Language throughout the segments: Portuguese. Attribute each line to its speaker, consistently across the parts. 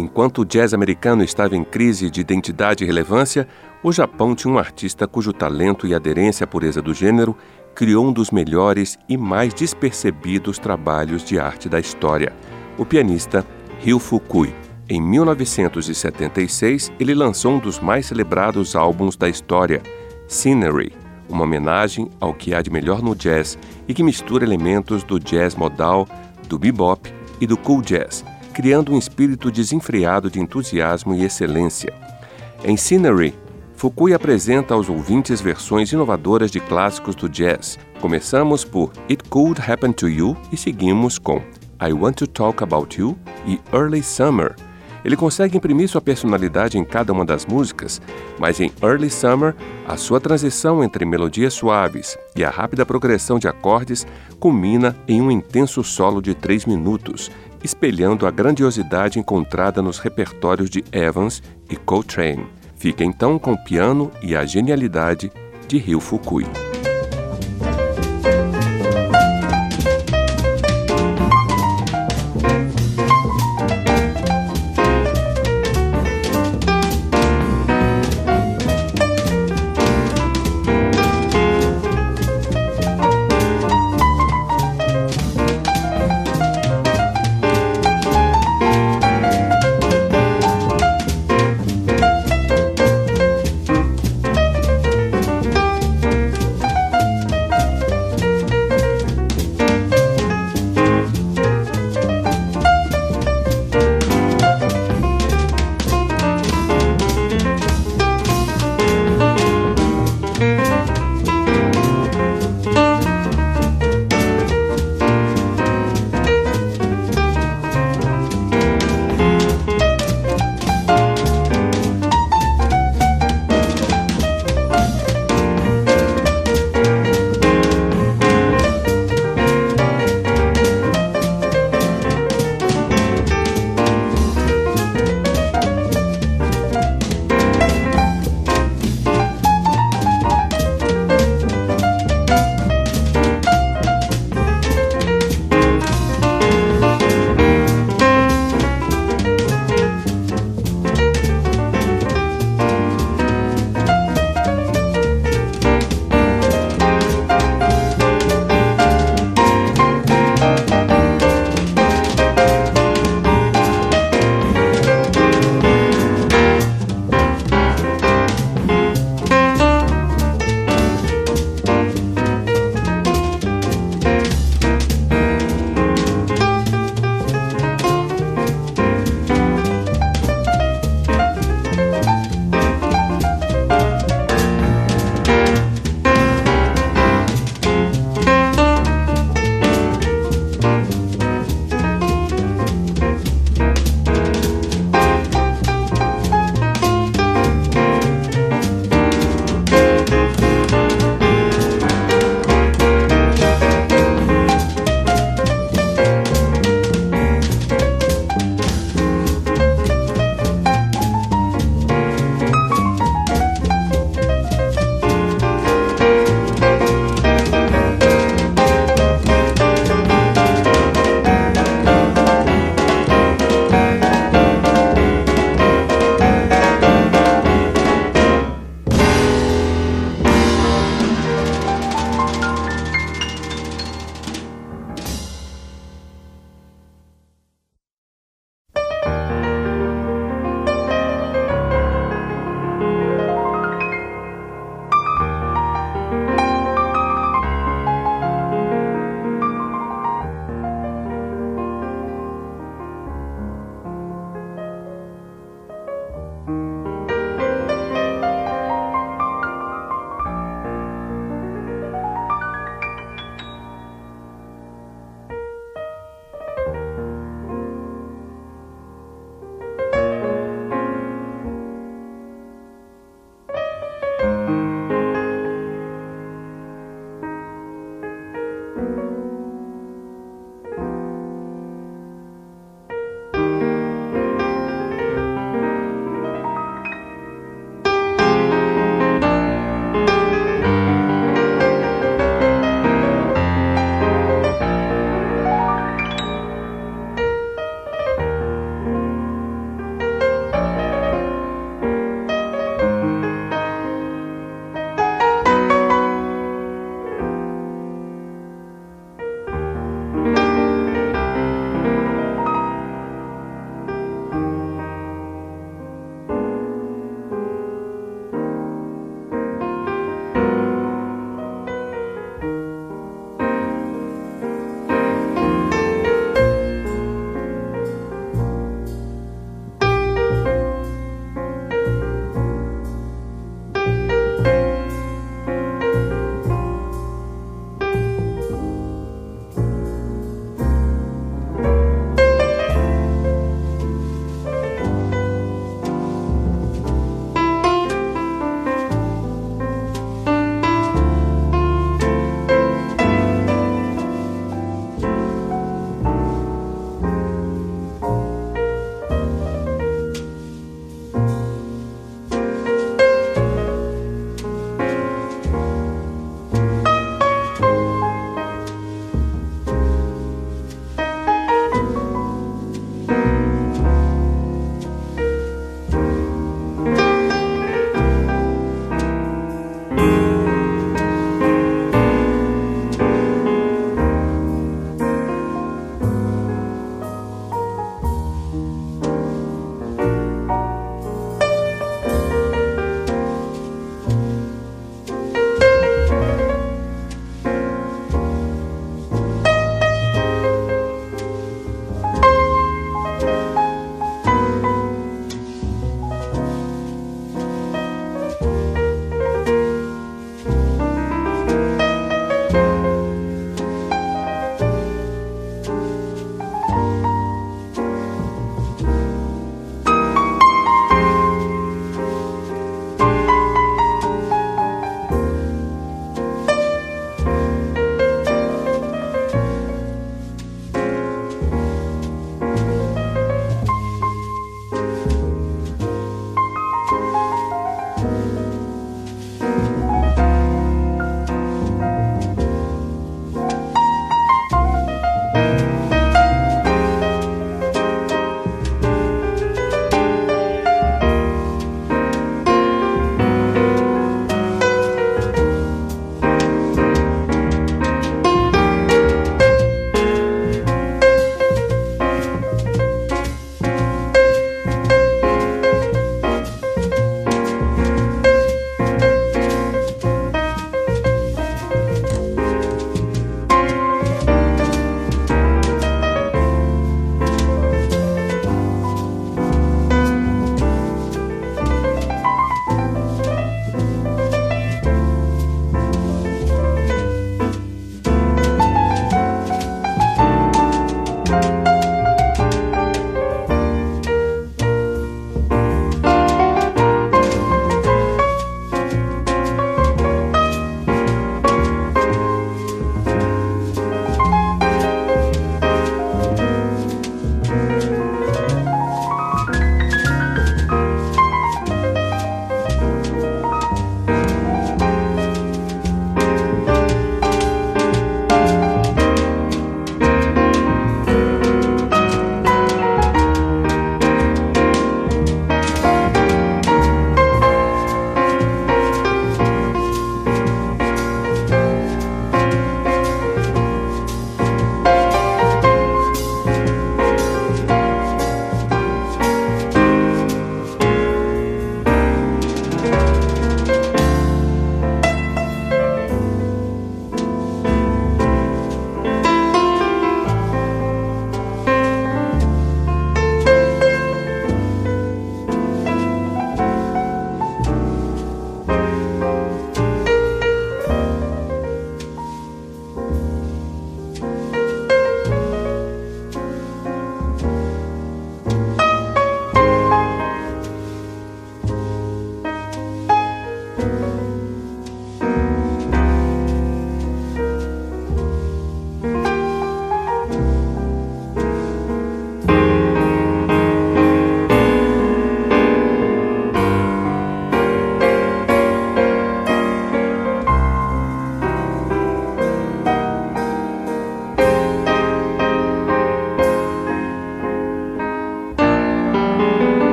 Speaker 1: Enquanto o jazz americano estava em crise de identidade e relevância, o Japão tinha um artista cujo talento e aderência à pureza do gênero criou um dos melhores e mais despercebidos trabalhos de arte da história, o pianista Ryo Fukui. Em 1976, ele lançou um dos mais celebrados álbuns da história, Scenery, uma homenagem ao que há de melhor no jazz e que mistura elementos do jazz modal, do bebop e do cool jazz, criando um espírito desenfreado de entusiasmo e excelência. Em Scenery, Fukui apresenta aos ouvintes versões inovadoras de clássicos do jazz. Começamos por It Could Happen to You e seguimos com I Want to Talk About You e Early Summer. Ele consegue imprimir sua personalidade em cada uma das músicas, mas em Early Summer, a sua transição entre melodias suaves e a rápida progressão de acordes culmina em um intenso solo de três minutos, espelhando a grandiosidade encontrada nos repertórios de Evans e Coltrane. Fica então com o piano e a genialidade de Ryo Fukui.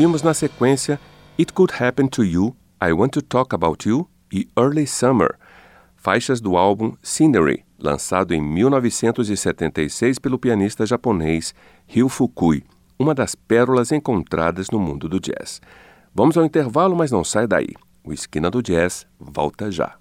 Speaker 1: Ouvimos na sequência It Could Happen to You, I Want to Talk About You e Early Summer, faixas do álbum Scenery, lançado em 1976 pelo pianista japonês Ryo Fukui, uma das pérolas encontradas no mundo do jazz. Vamos ao intervalo, mas não sai daí. O Esquina do Jazz volta já.